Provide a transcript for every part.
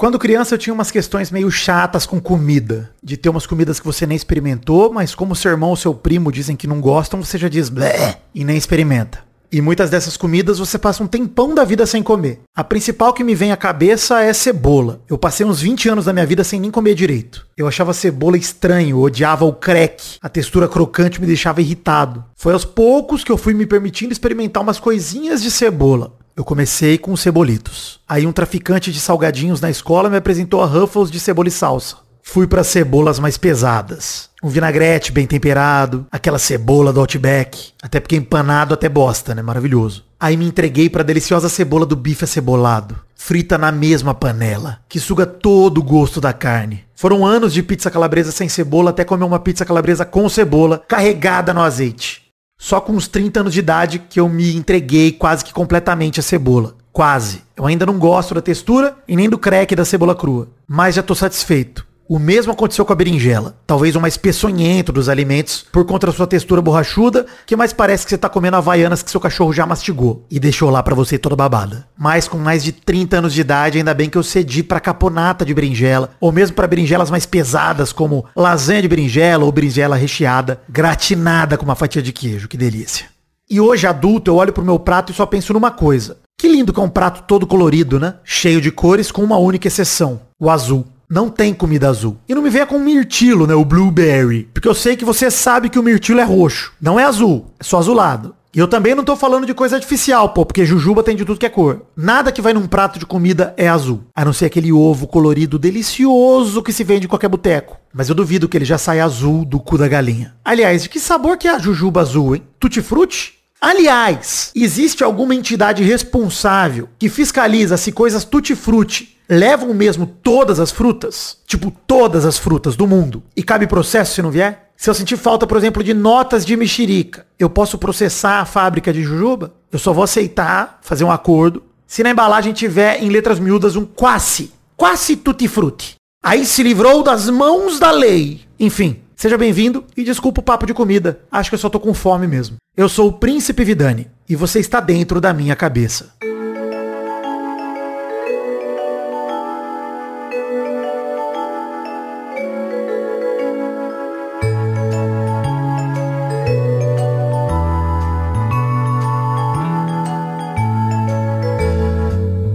Quando criança eu tinha umas questões meio chatas com comida. De ter umas comidas que você nem experimentou, mas como seu irmão ou seu primo dizem que não gostam, você já diz blé e nem experimenta. E muitas dessas comidas você passa um tempão da vida sem comer. A principal que me vem à cabeça é cebola. Eu passei uns 20 anos da minha vida sem nem comer direito. Eu achava cebola estranho, odiava o crack. A textura crocante me deixava irritado. Foi aos poucos que eu fui me permitindo experimentar umas coisinhas de cebola. Eu comecei com os cebolitos. Aí um traficante de salgadinhos na escola me apresentou a Ruffles de cebola e salsa. Fui para cebolas mais pesadas. Um vinagrete bem temperado, aquela cebola do Outback, até porque empanado até bosta, né? Maravilhoso. Aí me entreguei para a deliciosa cebola do bife acebolado, frita na mesma panela, que suga todo o gosto da carne. Foram anos de pizza calabresa sem cebola até comer uma pizza calabresa com cebola, carregada no azeite. Só com uns 30 anos de idade que eu me entreguei quase que completamente à cebola. Quase. Eu ainda não gosto da textura e nem do crack da cebola crua, mas já tô satisfeito. O mesmo aconteceu com a berinjela. Talvez o mais peçonhento dos alimentos por conta da sua textura borrachuda, que mais parece que você tá comendo havaianas que seu cachorro já mastigou e deixou lá para você toda babada. Mas com mais de 30 anos de idade, ainda bem que eu cedi para caponata de berinjela, ou mesmo para berinjelas mais pesadas, como lasanha de berinjela ou berinjela recheada, gratinada com uma fatia de queijo. Que delícia. E hoje, adulto, eu olho pro meu prato e só penso numa coisa. Que lindo que é um prato todo colorido, né? Cheio de cores, com uma única exceção. O azul não tem comida azul. E não me venha com mirtilo, né? O blueberry. Porque eu sei que você sabe que o mirtilo é roxo. Não é azul, é só azulado. E eu também não tô falando de coisa artificial, pô, porque jujuba tem de tudo que é cor. Nada que vai num prato de comida é azul. A não ser aquele ovo colorido delicioso que se vende em qualquer boteco. Mas eu duvido que ele já saia azul do cu da galinha. Aliás, de que sabor que é a jujuba azul, hein? Tutti-frutti? Aliás, existe alguma entidade responsável que fiscaliza se coisas tutti-frutti levam mesmo todas as frutas, tipo todas as frutas do mundo, e cabe processo se não vier? Se eu sentir falta, por exemplo, de notas de mexerica, eu posso processar a fábrica de jujuba? Eu só vou aceitar, fazer um acordo, se na embalagem tiver em letras miúdas um quase, quase tutti frutti. Aí se livrou das mãos da lei. Enfim, seja bem-vindo e desculpa o papo de comida. Acho que eu só tô com fome mesmo. Eu sou o Príncipe Vidani e você está dentro da minha cabeça.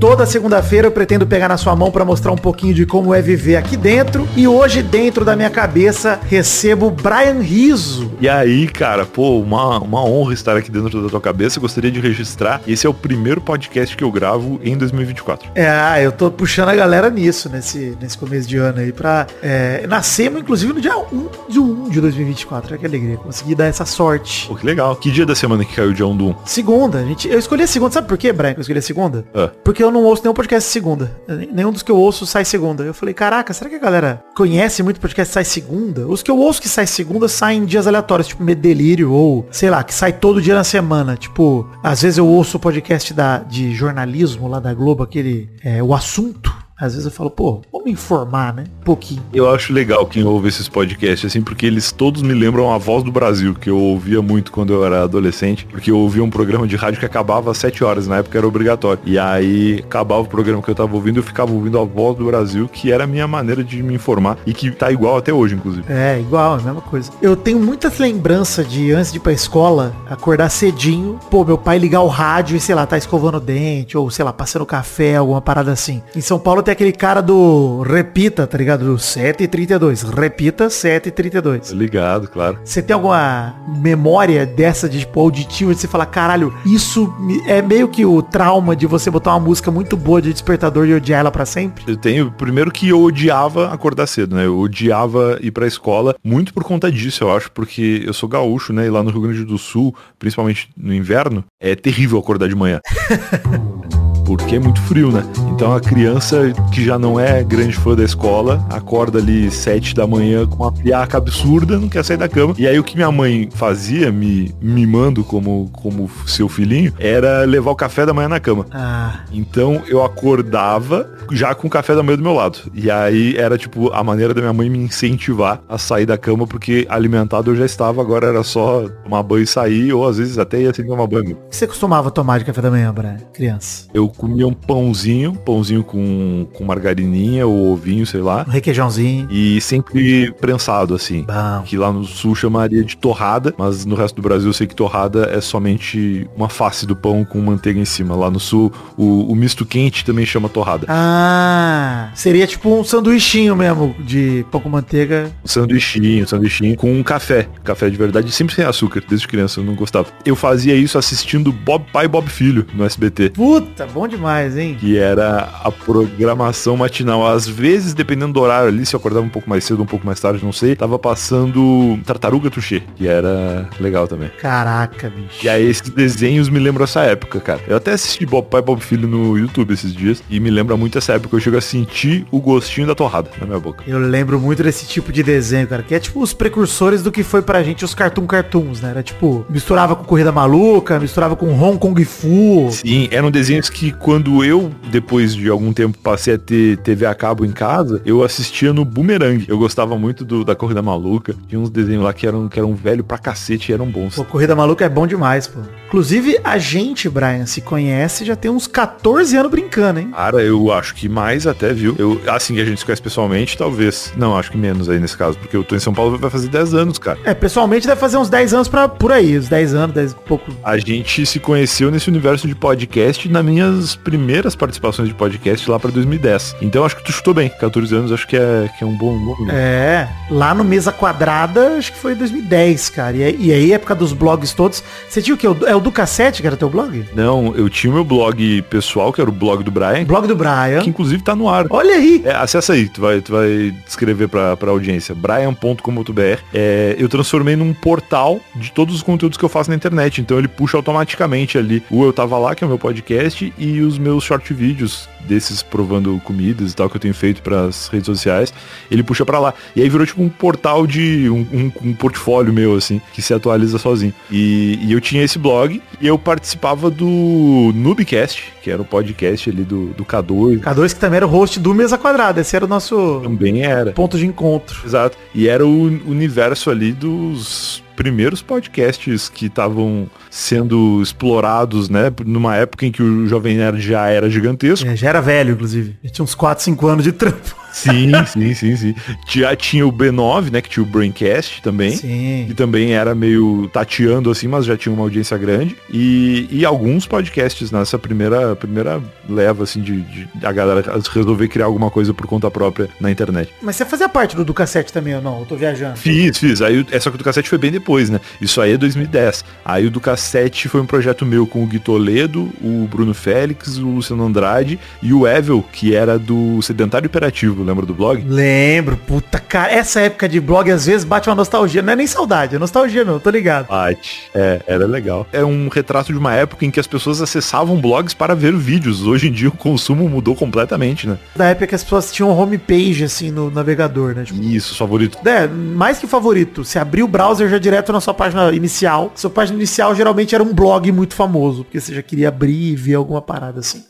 Toda segunda-feira eu pretendo pegar na sua mão para mostrar um pouquinho de como é viver aqui dentro. E hoje, dentro da minha cabeça, recebo Brian Riso. E aí, cara, pô, uma, uma honra estar aqui dentro da tua cabeça. Eu gostaria de registrar. Esse é o primeiro podcast que eu gravo em 2024. É, ah, eu tô puxando a galera nisso, nesse, nesse começo de ano aí, pra. É, nascemos, inclusive, no dia 1 de 1 de 2024. Olha que alegria. Consegui dar essa sorte. Pô, que legal. Que dia da semana que caiu o dia 1 do 1? Segunda. A gente, eu escolhi a segunda. Sabe por quê, Brian, que eu escolhi a segunda? Ah. Porque eu não ouço nenhum podcast segunda. Nenhum dos que eu ouço sai segunda. Eu falei, caraca, será que a galera conhece muito podcast sai segunda? Os que eu ouço que sai segunda saem em dias aleatórios, tipo Medelírio ou, sei lá, que sai todo dia na semana. Tipo, às vezes eu ouço o podcast da, de jornalismo lá da Globo, aquele, é, o assunto. Às vezes eu falo, pô, vamos me informar, né? Um pouquinho. Eu acho legal quem ouve esses podcasts, assim, porque eles todos me lembram a voz do Brasil, que eu ouvia muito quando eu era adolescente, porque eu ouvia um programa de rádio que acabava às 7 horas, na época era obrigatório. E aí acabava o programa que eu tava ouvindo, eu ficava ouvindo a voz do Brasil, que era a minha maneira de me informar e que tá igual até hoje, inclusive. É, igual, a mesma coisa. Eu tenho muitas lembranças de antes de ir pra escola, acordar cedinho, pô, meu pai ligar o rádio e, sei lá, tá escovando o dente, ou, sei lá, passando café, alguma parada assim. Em São Paulo tem aquele cara do repita, tá ligado? Do 732. Repita 732. Ligado, claro. Você tem alguma memória dessa de tipo auditiva de você falar, caralho, isso é meio que o trauma de você botar uma música muito boa de despertador e odiar ela pra sempre? Eu tenho, primeiro que eu odiava acordar cedo, né? Eu odiava ir pra escola, muito por conta disso, eu acho, porque eu sou gaúcho, né? E lá no Rio Grande do Sul, principalmente no inverno, é terrível acordar de manhã. Porque é muito frio, né? Então a criança que já não é grande fã da escola, acorda ali sete da manhã com uma piaca absurda, não quer sair da cama. E aí o que minha mãe fazia, me mimando como, como seu filhinho, era levar o café da manhã na cama. Ah, Então eu acordava já com o café da manhã do meu lado. E aí era tipo a maneira da minha mãe me incentivar a sair da cama, porque alimentado eu já estava, agora era só tomar banho e sair, ou às vezes até ia sem tomar banho. o que você costumava tomar de café da manhã, Brian? Criança. Eu comia um pãozinho, pãozinho com, com margarininha ou ovinho, sei lá. Um requeijãozinho. E sempre prensado, assim. Bom. Que lá no sul chamaria de torrada, mas no resto do Brasil eu sei que torrada é somente uma face do pão com manteiga em cima. Lá no sul, o, o misto quente também chama torrada. Ah, seria tipo um sanduichinho mesmo de pão com manteiga. Um sanduichinho, um sanduichinho com um café. Café de verdade, sempre sem açúcar. Desde criança eu não gostava. Eu fazia isso assistindo Bob Pai e Bob Filho no SBT. Puta, bom demais, hein? Que era a programação matinal. Às vezes, dependendo do horário ali, se eu acordava um pouco mais cedo, um pouco mais tarde, não sei, tava passando Tartaruga Tuxê, que era legal também. Caraca, bicho. E aí esses desenhos me lembram essa época, cara. Eu até assisti Bob Pai e Bob Filho no YouTube esses dias e me lembra muito essa época. Eu chego a sentir o gostinho da torrada na minha boca. Eu lembro muito desse tipo de desenho, cara, que é tipo os precursores do que foi pra gente os Cartoon Cartoons, né? Era tipo, misturava com Corrida Maluca, misturava com Hong Kong Fu. Sim, eram desenhos que quando eu, depois de algum tempo, passei a ter TV a cabo em casa, eu assistia no Boomerang. Eu gostava muito do, da Corrida Maluca. Tinha uns desenhos lá que eram, que eram velho pra cacete e eram bons. Pô, Corrida Maluca é bom demais, pô. Inclusive, a gente, Brian, se conhece já tem uns 14 anos brincando, hein? Cara, eu acho que mais até, viu? Eu, assim que a gente se conhece pessoalmente, talvez. Não, acho que menos aí nesse caso, porque eu tô em São Paulo vai fazer 10 anos, cara. É, pessoalmente deve fazer uns 10 anos pra, por aí, uns 10 anos, 10 e pouco. A gente se conheceu nesse universo de podcast nas minhas primeiras participações de podcast lá pra 2010. Então acho que tu chutou bem. 14 anos acho que é, que é um bom número. É, lá no Mesa Quadrada, acho que foi 2010, cara. E, aí- e aí, época dos blogs todos. Você tinha o que? É o do cassete que era teu blog? Não, eu tinha o meu blog pessoal, que era o blog do Brian, Blog do Brian. que inclusive tá no ar. Olha aí. É, acessa aí, tu vai, tu vai descrever pra, pra audiência. brian.com.br. É, eu transformei num portal de todos os conteúdos que eu faço na internet. Então ele puxa automaticamente ali o Eu Tava Lá, que é o meu podcast, e os meus short vídeos desses provando comidas e tal que eu tenho feito pras redes sociais. Ele puxa pra lá. E aí virou tipo um portal de. um, um- um portfólio meu, assim, que se atualiza sozinho. E, e eu tinha esse blog e eu participava do Noobcast, que era o podcast ali do, do K2. K2 que também era o host do Mesa Quadrada. Esse era o nosso Também era. ponto de encontro. Exato. E era o universo ali dos primeiros podcasts que estavam sendo explorados, né? Numa época em que o Jovem Nerd já era gigantesco. É, já era velho, inclusive. Ele tinha uns 4, 5 anos de trampo. Sim, sim, sim, sim. Já tinha o B9, né? Que tinha o Braincast também. Sim. Que também era meio tateando assim, mas já tinha uma audiência grande. E, e alguns podcasts nessa primeira, primeira leva, assim, de, de a galera resolver criar alguma coisa por conta própria na internet. Mas você fazia parte do Ducassete também ou não? Eu tô viajando. Fiz, fiz. Aí, é, só que o Ducassete foi bem depois, né? Isso aí é 2010. Aí o Ducassete 2017 foi um projeto meu com o Gui Toledo, o Bruno Félix, o Luciano Andrade e o Evel, que era do Sedentário Imperativo, lembra do blog? Lembro, puta cara, essa época de blog às vezes bate uma nostalgia, não é nem saudade, é nostalgia meu, tô ligado. Bate, é, era legal. É um retrato de uma época em que as pessoas acessavam blogs para ver vídeos, hoje em dia o consumo mudou completamente, né? Da época que as pessoas tinham homepage assim no navegador, né? Tipo, Isso, favorito. É, mais que favorito, você abriu o browser já direto na sua página inicial, sua página inicial geralmente era um blog muito famoso, porque você já queria abrir e ver alguma parada assim.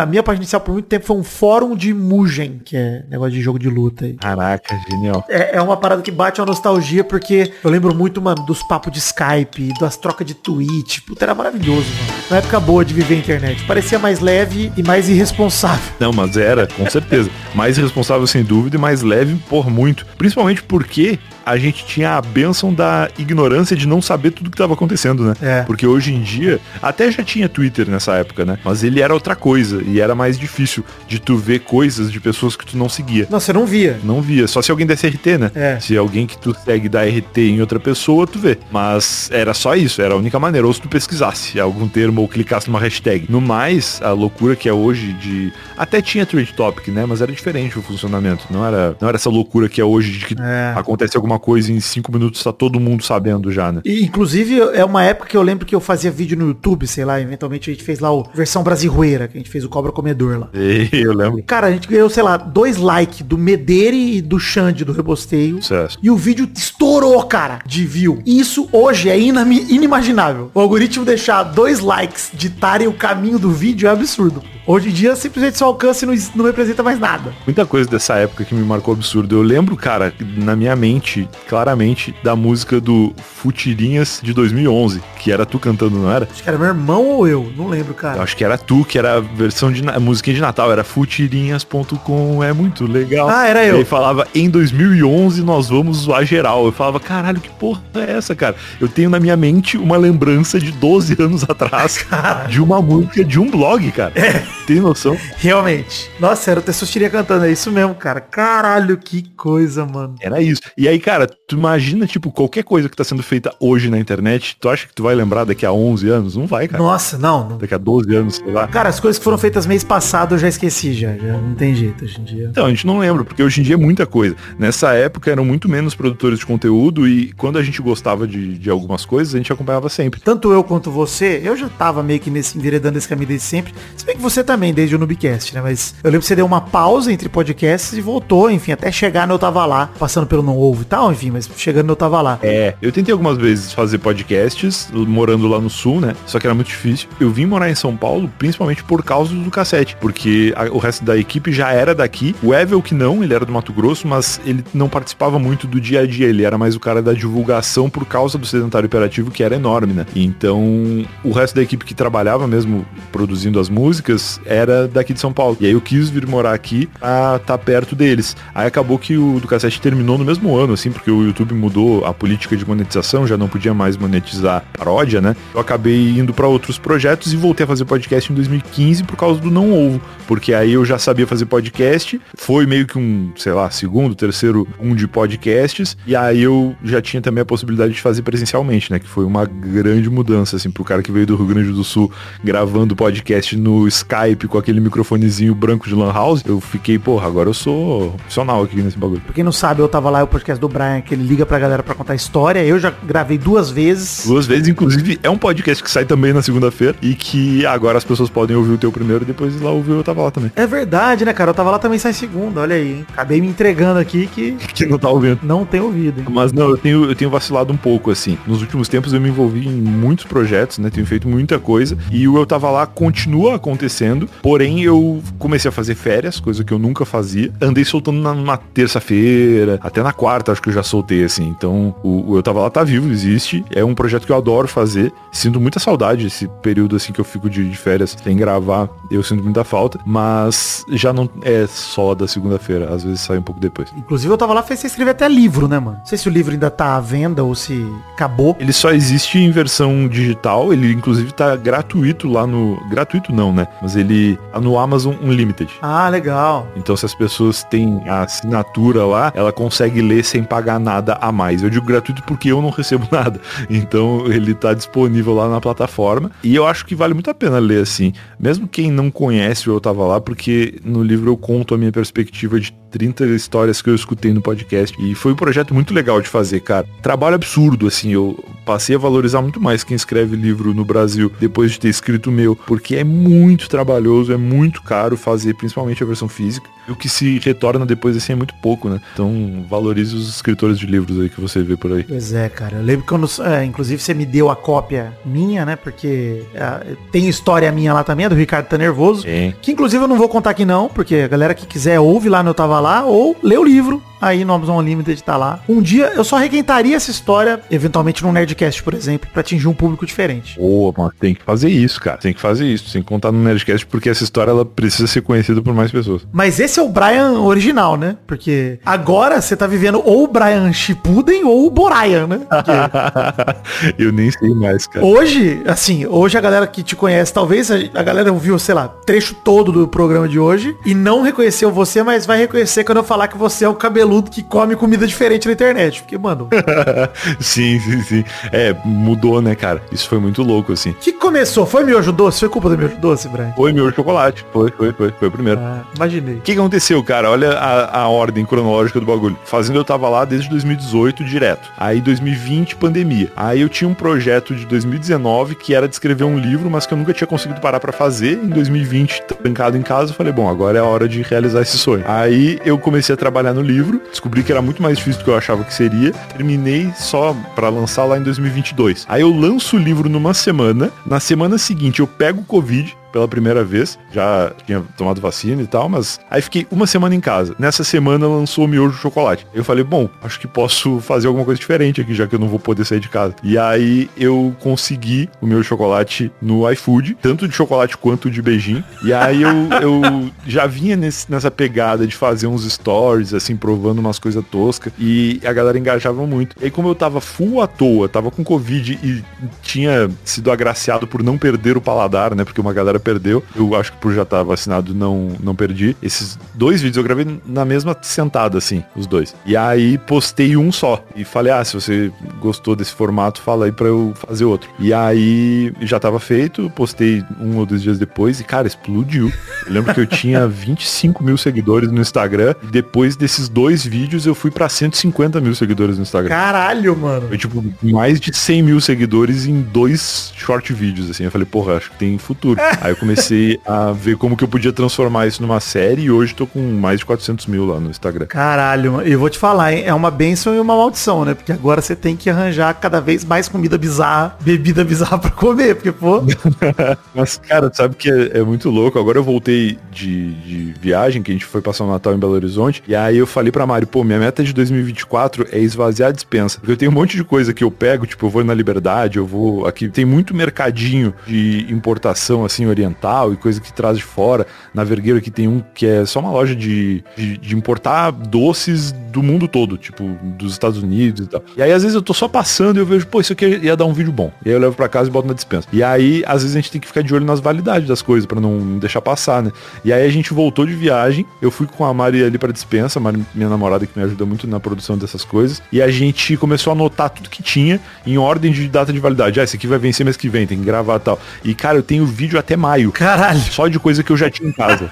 A minha página inicial por muito tempo foi um fórum de Mugen, que é negócio de jogo de luta aí. Caraca, genial. É, é uma parada que bate uma nostalgia, porque eu lembro muito, mano, dos papos de Skype, das trocas de tweet. Puta, era maravilhoso, mano. Uma época boa de viver a internet. Parecia mais leve e mais irresponsável. Não, mas era, com certeza. mais responsável sem dúvida e mais leve por muito. Principalmente porque a gente tinha a benção da ignorância de não saber tudo que estava acontecendo, né? É. Porque hoje em dia, até já tinha Twitter nessa época, né? Mas ele era outra coisa e era mais difícil de tu ver coisas de pessoas que tu não seguia. Não, você não via. Não via, só se alguém desse RT, né? É. Se alguém que tu segue dá RT em outra pessoa, tu vê. Mas era só isso, era a única maneira. Ou se tu pesquisasse algum termo ou clicasse numa hashtag. No mais, a loucura que é hoje de. Até tinha trade topic, né? Mas era diferente o funcionamento. Não era, não era essa loucura que é hoje de que É. acontece alguma coisa em cinco minutos tá todo mundo sabendo já, né? E, inclusive, é uma época que eu lembro que eu fazia vídeo no YouTube, sei lá, eventualmente a gente fez lá o versão brasileira, que a gente fez o Cobra Comedor lá. E eu lembro. Cara, a gente ganhou, sei lá, dois likes do Medeire e do Xande do Rebosteio. Sucesso. E o vídeo estourou, cara, de view. Isso hoje é inimaginável. O algoritmo deixar dois likes ditarem o caminho do vídeo é absurdo. Hoje em dia, simplesmente seu alcance não, não representa mais nada. Muita coisa dessa época que me marcou absurdo. Eu lembro, cara, na minha mente, claramente, da música do Futirinhas de 2011, que era tu cantando, não era? Acho que era meu irmão ou eu, não lembro, cara. Eu acho que era tu, que era a versão de a musiquinha de Natal, era futirinhas.com, é muito legal. Ah, era eu. E aí falava, em 2011 nós vamos zoar geral. Eu falava, caralho, que porra é essa, cara? Eu tenho na minha mente uma lembrança de 12 anos atrás de uma música de um blog, cara. É. Tem noção? Realmente. Nossa, era o Tessustiria cantando, é isso mesmo, cara. Caralho, que coisa, mano. Era isso. E aí, cara, tu imagina, tipo, qualquer coisa que tá sendo feita hoje na internet, tu acha que tu vai lembrar daqui a 11 anos? Não vai, cara. Nossa, não. não. Daqui a 12 anos, sei lá. Cara, as coisas que foram feitas mês passado eu já esqueci, já. Já não tem jeito hoje em dia. Então, a gente não lembra, porque hoje em dia é muita coisa. Nessa época eram muito menos produtores de conteúdo e quando a gente gostava de, de algumas coisas, a gente acompanhava sempre. Tanto eu quanto você, eu já tava meio que nesse, enveredando esse caminho desde sempre. Se bem que você também, desde o Nubcast, né? Mas eu lembro que você deu uma pausa entre podcasts e voltou, enfim, até chegar no Eu Tava Lá, passando pelo Não Ovo e tal, enfim, mas chegando no Eu Tava Lá. É, eu tentei algumas vezes fazer podcasts, morando lá no Sul, né? Só que era muito difícil. Eu vim morar em São Paulo, principalmente por causa do cassete, porque a, o resto da equipe já era daqui. O Evel que não, ele era do Mato Grosso, mas ele não participava muito do dia a dia, ele era mais o cara da divulgação por causa do sedentário operativo que era enorme, né? Então, o resto da equipe que trabalhava mesmo produzindo as músicas era daqui de São Paulo. E aí eu quis vir morar aqui pra estar tá perto deles. Aí acabou que o do cassete terminou no mesmo ano, assim, porque o YouTube mudou a política de monetização, já não podia mais monetizar paródia, né? Eu acabei indo para outros projetos e voltei a fazer podcast em 2015 por causa do Não Ovo, porque aí eu já sabia fazer podcast, foi meio que um, sei lá, segundo, terceiro um de podcasts, e aí eu já tinha também a possibilidade de fazer presencialmente, né? Que foi uma grande mudança, assim, pro cara que veio do Rio Grande do Sul gravando podcast no Skype com aquele microfonezinho branco de Lan House. Eu fiquei, porra, agora eu sou profissional aqui nesse bagulho. Pra quem não sabe, eu tava lá, o podcast do Brian, que ele liga pra galera pra contar história. Eu já gravei duas vezes. Duas vezes, inclusive, é um podcast que sai também na segunda-feira e que agora as pessoas podem ouvir o teu primeiro e depois ir lá ouvir o Eu Tava Lá também. É verdade, né, cara? Eu tava lá também sai segunda, olha aí, hein? Acabei me entregando aqui que... que não tá ouvindo. Não tem ouvido, hein? Mas não, eu tenho, eu tenho vacilado um pouco, assim. Nos últimos tempos eu me envolvi em muitos projetos, né? Tenho feito muita coisa. E o Eu Tava Lá continua acontecendo. Porém, eu comecei a fazer férias, coisa que eu nunca fazia. Andei soltando na, numa terça-feira, até na quarta acho que eu já soltei, assim. Então, o, o Eu Tava Lá tá vivo, existe. É um projeto que eu adoro fazer. Sinto muita saudade esse período, assim, que eu fico de, de férias sem gravar. Eu sinto muita falta. Mas já não é só da segunda-feira. Às vezes sai um pouco depois. Inclusive, eu tava lá, fez você escrever até livro, né, mano? Não sei se o livro ainda tá à venda ou se acabou. Ele só existe em versão digital. Ele, inclusive, tá gratuito lá no... Gratuito não, né? Mas ele no Amazon Unlimited. Ah, legal. Então, se as pessoas têm a assinatura lá, ela consegue ler sem pagar nada a mais. Eu digo gratuito porque eu não recebo nada. Então, ele tá disponível lá na plataforma. E eu acho que vale muito a pena ler assim. Mesmo quem não conhece o Eu Tava Lá, porque no livro eu conto a minha perspectiva de 30 histórias que eu escutei no podcast. E foi um projeto muito legal de fazer, cara. Trabalho absurdo, assim. Eu passei a valorizar muito mais quem escreve livro no Brasil depois de ter escrito o meu, porque é muito trabalhoso, é muito caro fazer, principalmente a versão física. E o que se retorna depois assim é muito pouco, né? Então valorize os escritores de livros aí que você vê por aí. Pois é, cara. Eu lembro quando, é, inclusive, você me deu a cópia minha, né? Porque é, tem história minha lá também, é do Ricardo Tá Nervoso. É. Que inclusive eu não vou contar aqui não, porque a galera que quiser ouve lá no Eu Tava Lá ou lê o livro aí no Amazon Unlimited tá lá. Um dia eu só requentaria essa história, eventualmente num Nerdcast, por exemplo, pra atingir um público diferente. Pô, mas tem que fazer isso, cara. Tem que fazer isso. Tem que contar no Nerdcast porque essa história ela precisa ser conhecida por mais pessoas. Mas esse é o Brian original, né? Porque agora você tá vivendo ou o Brian Shippuden ou o Brian, né? Porque eu nem sei mais, cara. hoje, assim, hoje a galera que te conhece, talvez a galera ouviu, sei lá, trecho todo do programa de hoje e não reconheceu você, mas vai reconhecer quando eu falar que você é o cabeludo que come comida diferente na internet. Porque, mano, sim, sim, sim. É, mudou, né, cara? Isso foi muito louco, assim. que começou? Foi miojo doce? Foi culpa do miojo doce, Brian? Foi meu chocolate. Foi, foi, foi. Foi o primeiro. Ah, imaginei. O que aconteceu, cara? Olha a, a ordem cronológica do bagulho. Fazendo eu tava lá desde 2018 direto. Aí 2020, pandemia. Aí eu tinha um projeto de 2019 que era de escrever um livro, mas que eu nunca tinha conseguido parar pra fazer. Em 2020, trancado em casa, eu falei, bom, agora é a hora de realizar esse sonho. Aí eu comecei a trabalhar no livro, descobri que era muito mais difícil do que eu achava que seria. Terminei só pra lançar lá em 2022. Aí eu lanço o livro numa semana. Na semana seguinte eu pego o Covid, pela primeira vez. Já tinha tomado vacina e tal, mas aí fiquei uma semana em casa. Nessa semana lançou o miojo de chocolate. Eu falei, bom, acho que posso fazer alguma coisa diferente aqui, já que eu não vou poder sair de casa. E aí eu consegui o meu chocolate no iFood, tanto de chocolate quanto de beijinho. E aí eu, eu já vinha nesse, nessa pegada de fazer uns stories, assim, provando umas coisas toscas. E a galera engajava muito. E aí como eu tava full à toa, tava com Covid e tinha sido agraciado por não perder o paladar, né? Porque uma galera perdeu. Eu acho que por já estar vacinado não, não perdi. Esses dois vídeos eu gravei na mesma sentada, assim, os dois. E aí postei um só. E falei, ah, se você gostou desse formato, fala aí pra eu fazer outro. E aí já tava feito, postei um ou dois dias depois e, cara, explodiu. Eu lembro que eu tinha 25 mil seguidores no Instagram. E depois desses dois vídeos eu fui pra 150 mil seguidores no Instagram. Caralho, mano. Foi tipo mais de 100 mil seguidores em dois short vídeos, assim. Eu falei, porra, acho que tem futuro. Aí eu comecei a ver como que eu podia transformar isso numa série e hoje tô com mais de 400 mil lá no Instagram. Caralho, mano. eu vou te falar, hein? É uma benção e uma maldição, né? Porque agora você tem que arranjar cada vez mais comida bizarra, bebida bizarra pra comer, porque, pô. Mas, cara, sabe que é, é, muito louco. Agora eu voltei de, de viagem, que a gente foi passar o Natal em Belo Horizonte. E aí eu falei pra Mari, pô, minha meta de 2024 é esvaziar a dispensa. Porque eu tenho um monte de coisa que eu pego, tipo, eu vou na Liberdade, eu vou. Aqui tem muito mercadinho de importação, assim, oriental e coisa que traz de fora. Na Vergueira aqui tem um que é só uma loja de, de, de importar doces do mundo todo, tipo, dos Estados Unidos e tal. E aí, às vezes, eu tô só passando e eu vejo, pô, isso aqui ia dar um vídeo bom. E aí eu levo pra casa e boto na dispensa. E aí, às vezes, a gente tem que ficar de olho nas validades das coisas para não deixar passar, né? E aí a gente voltou de viagem, eu fui com a Mari ali pra dispensa, a Mari, minha namorada que me ajuda muito na produção dessas coisas, e a gente começou a anotar tudo que tinha em ordem de data de validade. Ah, esse aqui vai vencer mês que vem, tem que gravar e tal. E, cara, eu tenho vídeo até maio. Caralho. Só de coisa que eu já tinha em casa.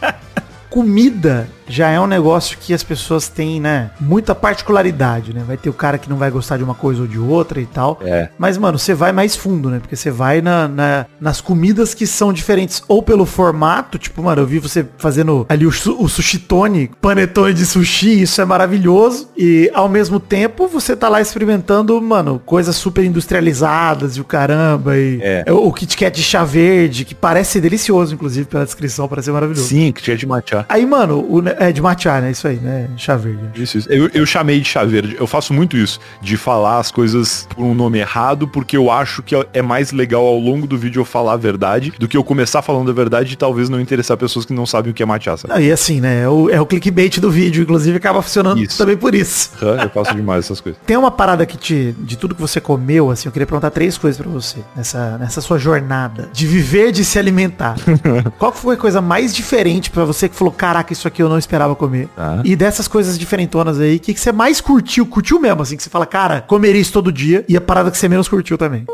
comida já é um negócio que as pessoas têm, né, muita particularidade, né? Vai ter o cara que não vai gostar de uma coisa ou de outra e tal. É. Mas, mano, você vai mais fundo, né? Porque você vai na, na, nas comidas que são diferentes ou pelo formato, tipo, mano, eu vi você fazendo ali o, o sushitone, panetone de sushi, isso é maravilhoso. E ao mesmo tempo você tá lá experimentando, mano, coisas super industrializadas e o caramba. E é. o Kit Kat de chá verde, que parece delicioso, inclusive, pela descrição, parece maravilhoso. Sim, Kit Kat de matcha. Aí, mano, o, é de matcha, né? Isso aí, né? Chá verde. Isso, isso. Eu, eu chamei de chá verde. Eu faço muito isso, de falar as coisas por um nome errado, porque eu acho que é mais legal ao longo do vídeo eu falar a verdade, do que eu começar falando a verdade e talvez não interessar pessoas que não sabem o que é matcha, sabe? E assim, né? É o, é o clickbait do vídeo, inclusive acaba funcionando isso. também por isso. eu faço demais essas coisas. Tem uma parada que te, de tudo que você comeu, assim, eu queria perguntar três coisas para você, nessa, nessa sua jornada de viver, de se alimentar. Qual foi a coisa mais diferente para você que falou, caraca, isso aqui eu não esperava comer. Tá. E dessas coisas diferentonas aí, o que, que você mais curtiu? Curtiu mesmo, assim, que você fala, cara, comeria isso todo dia. E a parada que você menos curtiu também.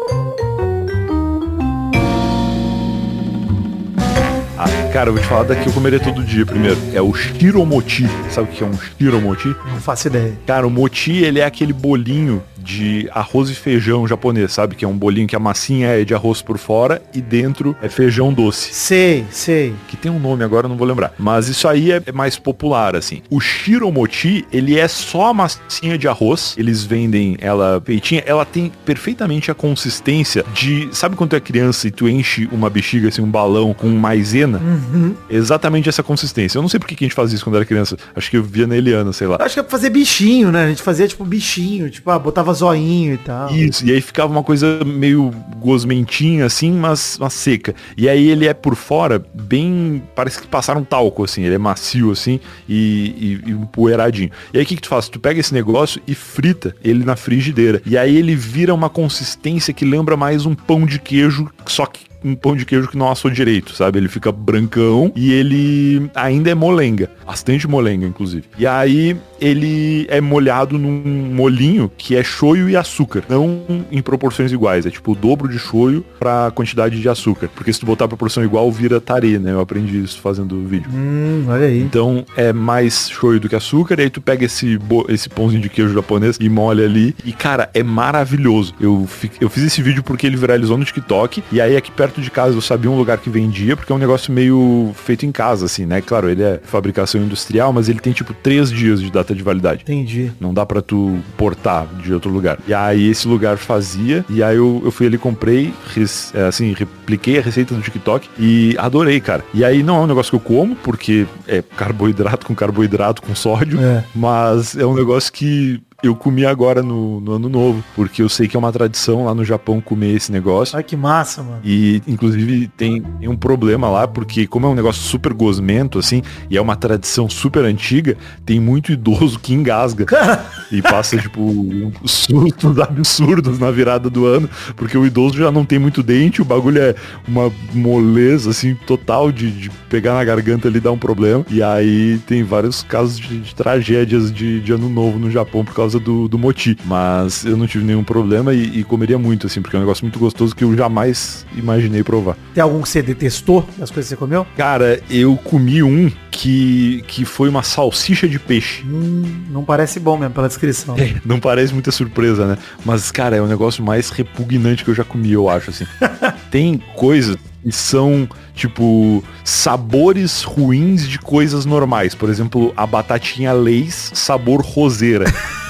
Ah, cara, eu vou te falar daqui eu comeria todo dia primeiro. É o shiromoti. Sabe o que é um shiromoti? Não faço ideia. Cara, o moti, ele é aquele bolinho de arroz e feijão japonês, sabe? Que é um bolinho que a massinha é de arroz por fora e dentro é feijão doce. Sei, sei. Que tem um nome agora, não vou lembrar. Mas isso aí é mais popular, assim. O shiromoti, ele é só a massinha de arroz. Eles vendem ela feitinha. Ela tem perfeitamente a consistência de... Sabe quando tu é criança e tu enche uma bexiga, assim, um balão com maisena? Uhum. Exatamente essa consistência. Eu não sei por que a gente fazia isso quando era criança. Acho que eu via na Eliana, sei lá. Acho que é pra fazer bichinho, né? A gente fazia, tipo, bichinho. Tipo, ah, botava zoinho e tal. Isso, e aí ficava uma coisa meio gosmentinha assim, mas, mas seca. E aí ele é por fora bem, parece que passaram talco assim, ele é macio assim e, e, e empoeiradinho. E aí o que, que tu faz? Tu pega esse negócio e frita ele na frigideira. E aí ele vira uma consistência que lembra mais um pão de queijo, só que um pão de queijo que não assou direito, sabe? Ele fica brancão e ele ainda é molenga. Bastante molenga, inclusive. E aí ele é molhado num molinho que é shoyu e açúcar. Não em proporções iguais. É tipo o dobro de shoyu pra quantidade de açúcar. Porque se tu botar a proporção igual, vira tare, né? Eu aprendi isso fazendo o vídeo. Hum, olha aí. Então é mais shoyu do que açúcar. E aí tu pega esse, esse pãozinho de queijo japonês e molha ali. E, cara, é maravilhoso. Eu, eu fiz esse vídeo porque ele viralizou no TikTok. E aí aqui perto perto de casa eu sabia um lugar que vendia, porque é um negócio meio feito em casa, assim, né? Claro, ele é fabricação industrial, mas ele tem tipo três dias de data de validade. Entendi. Não dá pra tu portar de outro lugar. E aí esse lugar fazia, e aí eu, eu fui ali, comprei, res- é, assim, repliquei a receita do TikTok e adorei, cara. E aí não é um negócio que eu como, porque é carboidrato com carboidrato com sódio, É. mas é um negócio que eu comi agora no, no ano novo, porque eu sei que é uma tradição lá no Japão comer esse negócio. Olha que massa, mano. E, inclusive, tem, tem um problema lá, porque como é um negócio super gosmento, assim, e é uma tradição super antiga, tem muito idoso que engasga. e passa, tipo, um surtos absurdos na virada do ano, porque o idoso já não tem muito dente, o bagulho é uma moleza, assim, total de, de pegar na garganta ali e dar um problema. E aí tem vários casos de, de tragédias de, de ano novo no Japão por causa do, do moti. Mas eu não tive nenhum problema e, e comeria muito, assim, porque é um negócio muito gostoso que eu jamais imaginei provar. Tem algum que você detestou das coisas que você comeu? Cara, eu comi um que, que foi uma salsicha de peixe. Hum, não parece bom mesmo pela descrição. Não parece muita surpresa, né? Mas, cara, é o negócio mais repugnante que eu já comi, eu acho, assim. Tem coisas que são, tipo, sabores ruins de coisas normais. Por exemplo, a batatinha Lay's sabor roseira.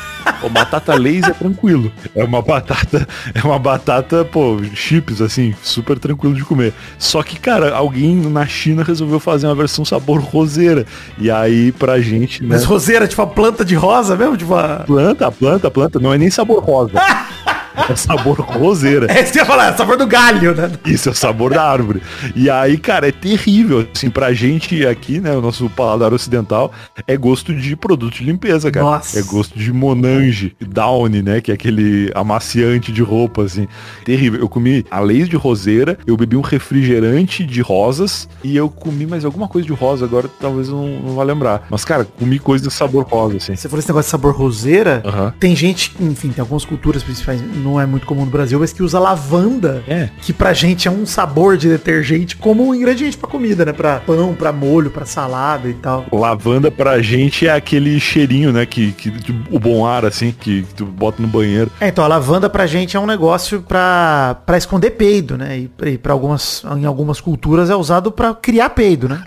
O batata Lay's é tranquilo. É uma batata, é uma batata, pô, chips assim, super tranquilo de comer. Só que, cara, alguém na China resolveu fazer uma versão sabor roseira. E aí pra gente, né? Mas roseira, tipo a planta de rosa mesmo? Tipo a... Planta, planta, planta, não é nem sabor rosa. é sabor roseira. É isso que eu ia falar, é sabor do galho, né? Isso é o sabor da árvore. E aí, cara, é terrível. Assim, pra gente aqui, né, o nosso paladar ocidental, é gosto de produto de limpeza, cara. Nossa. É gosto de Monange, Downy, né, que é aquele amaciante de roupa, assim. Terrível. Eu comi a leis de roseira, eu bebi um refrigerante de rosas e eu comi mais alguma coisa de rosa, agora talvez eu não, não vá lembrar. Mas, cara, comi coisa de sabor rosa, assim. Você falou esse negócio de sabor roseira. Aham. Tem gente, enfim, tem algumas culturas principais, não é muito comum no Brasil, mas que usa lavanda. É. Que pra gente é um sabor de detergente como um ingrediente pra comida, né? Pra pão, pra molho, pra salada e tal. Lavanda pra gente é aquele cheirinho, né? Que, que o bom ar, assim, que, que tu bota no banheiro. É, então a lavanda pra gente é um negócio pra, pra esconder peido, né? E, e pra algumas, em algumas culturas é usado pra criar peido, né?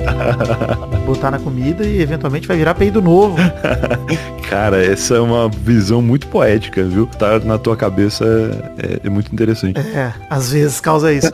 Botar na comida e eventualmente vai virar peido novo. Cara, essa é uma visão muito poética, viu? Tá na tua cabeça é, é muito interessante. É, às vezes causa isso.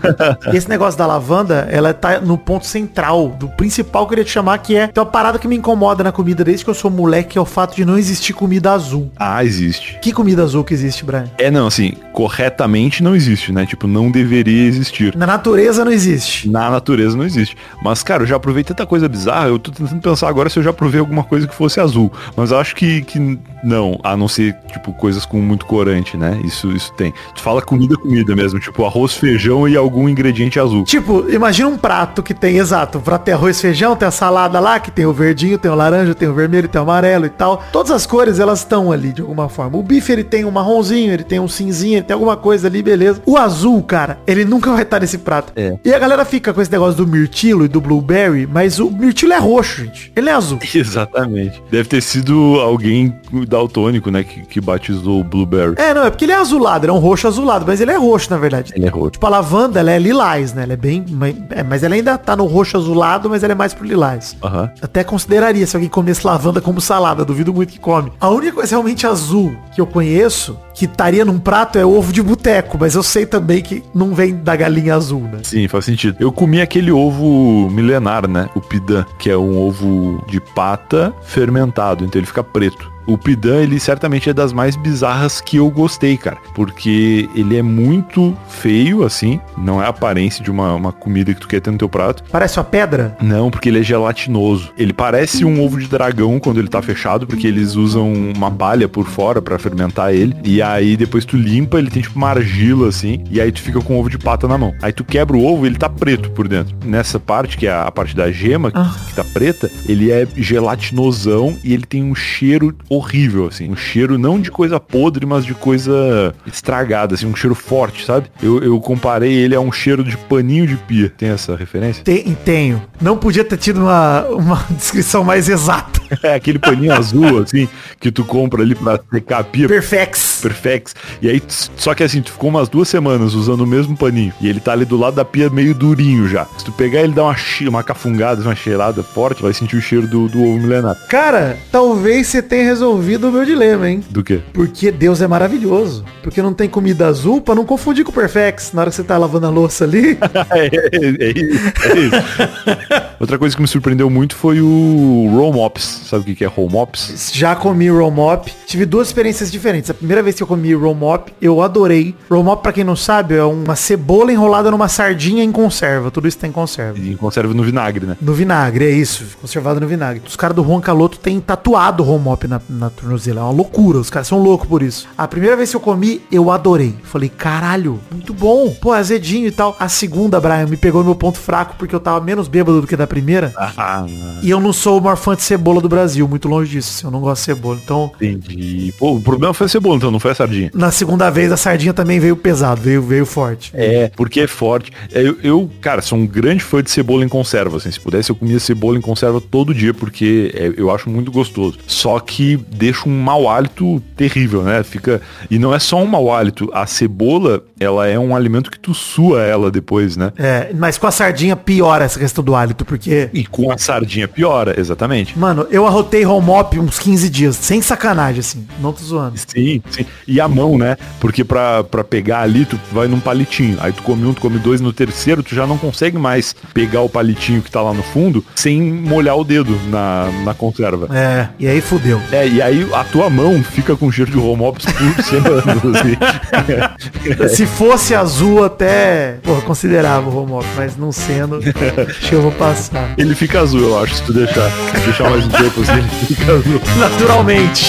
E esse negócio da lavanda, ela tá no ponto central, do principal que eu queria te chamar, que é tem uma parada que me incomoda na comida desde que eu sou moleque, que é o fato de não existir comida azul. Ah, existe. Que comida azul que existe, Brian? É, não, assim, corretamente não existe, né? Tipo, não deveria existir. Na natureza não existe. Na natureza não existe. Mas, cara, eu já provei tanta coisa bizarra, eu tô tentando pensar agora se eu já provei alguma coisa que fosse azul. Mas eu acho que, que não, a não ser, tipo, coisas com muito corante, né? Isso, isso tem. Tu fala comida, comida mesmo, tipo arroz, feijão e algum ingrediente azul. Tipo, imagina um prato que tem, exato, o prato tem arroz, feijão, tem a salada lá, que tem o verdinho, tem o laranja, tem o vermelho, tem o amarelo e tal. Todas as cores, elas estão ali, de alguma forma. O bife, ele tem um marronzinho, ele tem um cinzinho, ele tem alguma coisa ali, beleza. O azul, cara, ele nunca vai estar nesse prato. É. E a galera fica com esse negócio do mirtilo e do blueberry, mas o mirtilo é roxo, gente. Ele é azul. Exatamente. Deve ter sido alguém daltônico, né, que, que batizou o Blueberry. É, não, é porque ele é azulado, ele é um roxo azulado, mas ele é roxo, na verdade. Ele é roxo. Tipo, a lavanda, ela é lilás, né? Ela é bem... mas- é, mas ela ainda tá no roxo azulado, mas ela é mais pro lilás. Aham. Até consideraria se alguém comesse lavanda como salada, duvido muito que come. A única coisa realmente azul que eu conheço, que estaria num prato, é ovo de boteco, mas eu sei também que não vem da galinha azul, né? Sim, faz sentido. Eu comi aquele ovo milenar, né? O pidan, que é um ovo de pata fermentado, então ele fica preto. O pidan, ele certamente é das mais bizarras que eu gostei, cara. Porque ele é muito feio, assim. Não é a aparência de uma, uma comida que tu quer ter no teu prato. Parece uma pedra? Não, porque ele é gelatinoso. Ele parece um ovo de dragão quando ele tá fechado, porque eles usam uma palha por fora pra fermentar ele. E aí depois tu limpa, ele tem tipo uma argila assim, e aí tu fica com o ovo de pata na mão. Aí tu quebra o ovo, ele tá preto por dentro. Nessa parte, que é a parte da gema, Ah. que tá preta, ele é gelatinosão e ele tem um cheiro horrível, assim. Um cheiro não de coisa podre, mas de coisa estragada, assim, um cheiro forte, sabe? Eu, eu comparei ele a um cheiro de paninho de pia. Tem essa referência? Tem- tenho. Não podia ter tido uma, uma descrição mais exata. É aquele paninho azul, assim, que tu compra ali pra secar a pia. Perfex. Perfex. E aí, só que assim, tu ficou umas duas semanas usando o mesmo paninho. E ele tá ali do lado da pia meio durinho já. Se tu pegar ele dá uma, uma cafungada, uma cheirada forte, vai sentir o cheiro do, do ovo milenar. Cara, talvez você tenha resolvido o meu dilema, hein? Do quê? Porque Deus é maravilhoso. Porque não tem comida azul pra não confundir com o Perfex. Na hora que você tá lavando a louça ali. é, é, é, isso, é isso. Outra coisa que me surpreendeu muito foi o Roll Mops. Sabe o que é Roll Mops? Já comi Roll Mop. Tive duas experiências diferentes. A primeira vez que eu comi Roll Mop, eu adorei. Roll Mop, pra quem não sabe, é uma cebola enrolada numa sardinha em conserva. Tudo isso tem conserva. E em conserva no vinagre, né? No vinagre, é isso. Conservado no vinagre. Os caras do Juan Caloto têm tatuado o Roll Mop na, na tornozela. É uma loucura. Os caras são loucos por isso. A primeira vez que eu comi, eu adorei. Falei, caralho, muito bom. Pô, azedinho e tal. A segunda, Brian, me pegou no meu ponto fraco porque eu tava menos bêbado do que da primeira. Ah, E eu não sou o maior fã de cebola do Brasil, muito longe disso. assim, eu não gosto de cebola. Então, entendi. Pô, o problema foi a cebola, então, não foi a sardinha. na segunda vez a sardinha também veio pesado, veio, veio forte. É, porque é forte. É, Eu, eu, cara, sou um grande fã de cebola em conserva, assim. Se pudesse, eu comia cebola em conserva todo dia, porque é, eu acho muito gostoso. Só que deixa um mau hálito terrível, né? Fica. E não é só um mau hálito. A cebola, ela é um alimento que tu sua ela depois, né? É, mas com a sardinha piora essa questão do hálito, porque E com a sardinha piora, exatamente. Mano, eu arrotei home mop uns 15 dias, sem sacanagem, assim. Não tô zoando. Sim, sim. E a mão, né? Porque pra, pra pegar ali, tu vai num palitinho. Aí tu come um, tu come dois, no terceiro, tu já não consegue mais pegar o palitinho que tá lá no fundo sem molhar o dedo na, na conserva. É, e aí fudeu. É, e aí a tua mão fica com cheiro de home ops por semanas, assim. Se fosse azul até, porra, considerava o home mop, mas não sendo, acho que eu vou passar. Ele fica azul, eu acho, se tu deixar. Deixar mais um tempo azul. Naturalmente.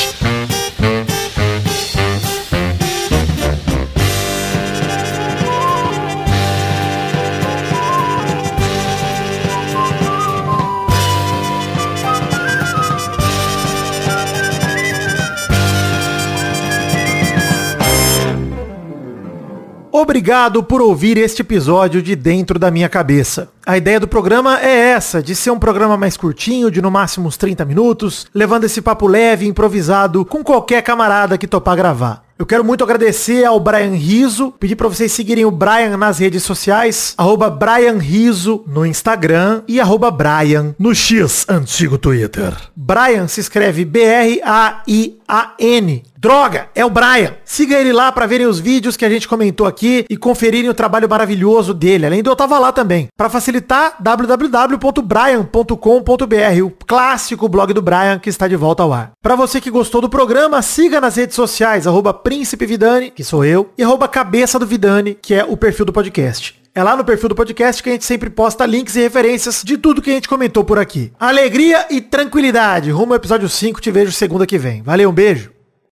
Obrigado por ouvir este episódio de Dentro da Minha Cabeça. A ideia do programa é essa, de ser um programa mais curtinho, de no máximo uns 30 minutos, levando esse papo leve, improvisado, com qualquer camarada que topar gravar. Eu quero muito agradecer ao Brian Riso, pedir pra vocês seguirem o Brian nas redes sociais, arroba Brian no Instagram e arroba Brian no X, antigo Twitter. Brian se escreve B-R-A-I-A-N. Droga, é o Brian. Siga ele lá pra verem os vídeos que a gente comentou aqui e conferirem o trabalho maravilhoso dele. Além de eu tava lá também. Pra facilitar, www.brian.com.br, o clássico blog do Brian que está de volta ao ar. Pra você que gostou do programa, siga nas redes sociais, arroba Príncipe Vidani, que sou eu, e arroba Cabeça do Vidani, que é o perfil do podcast. É lá no perfil do podcast que a gente sempre posta links e referências de tudo que a gente comentou por aqui. Alegria e tranquilidade. Rumo ao episódio 5, te vejo segunda que vem. Valeu, um beijo.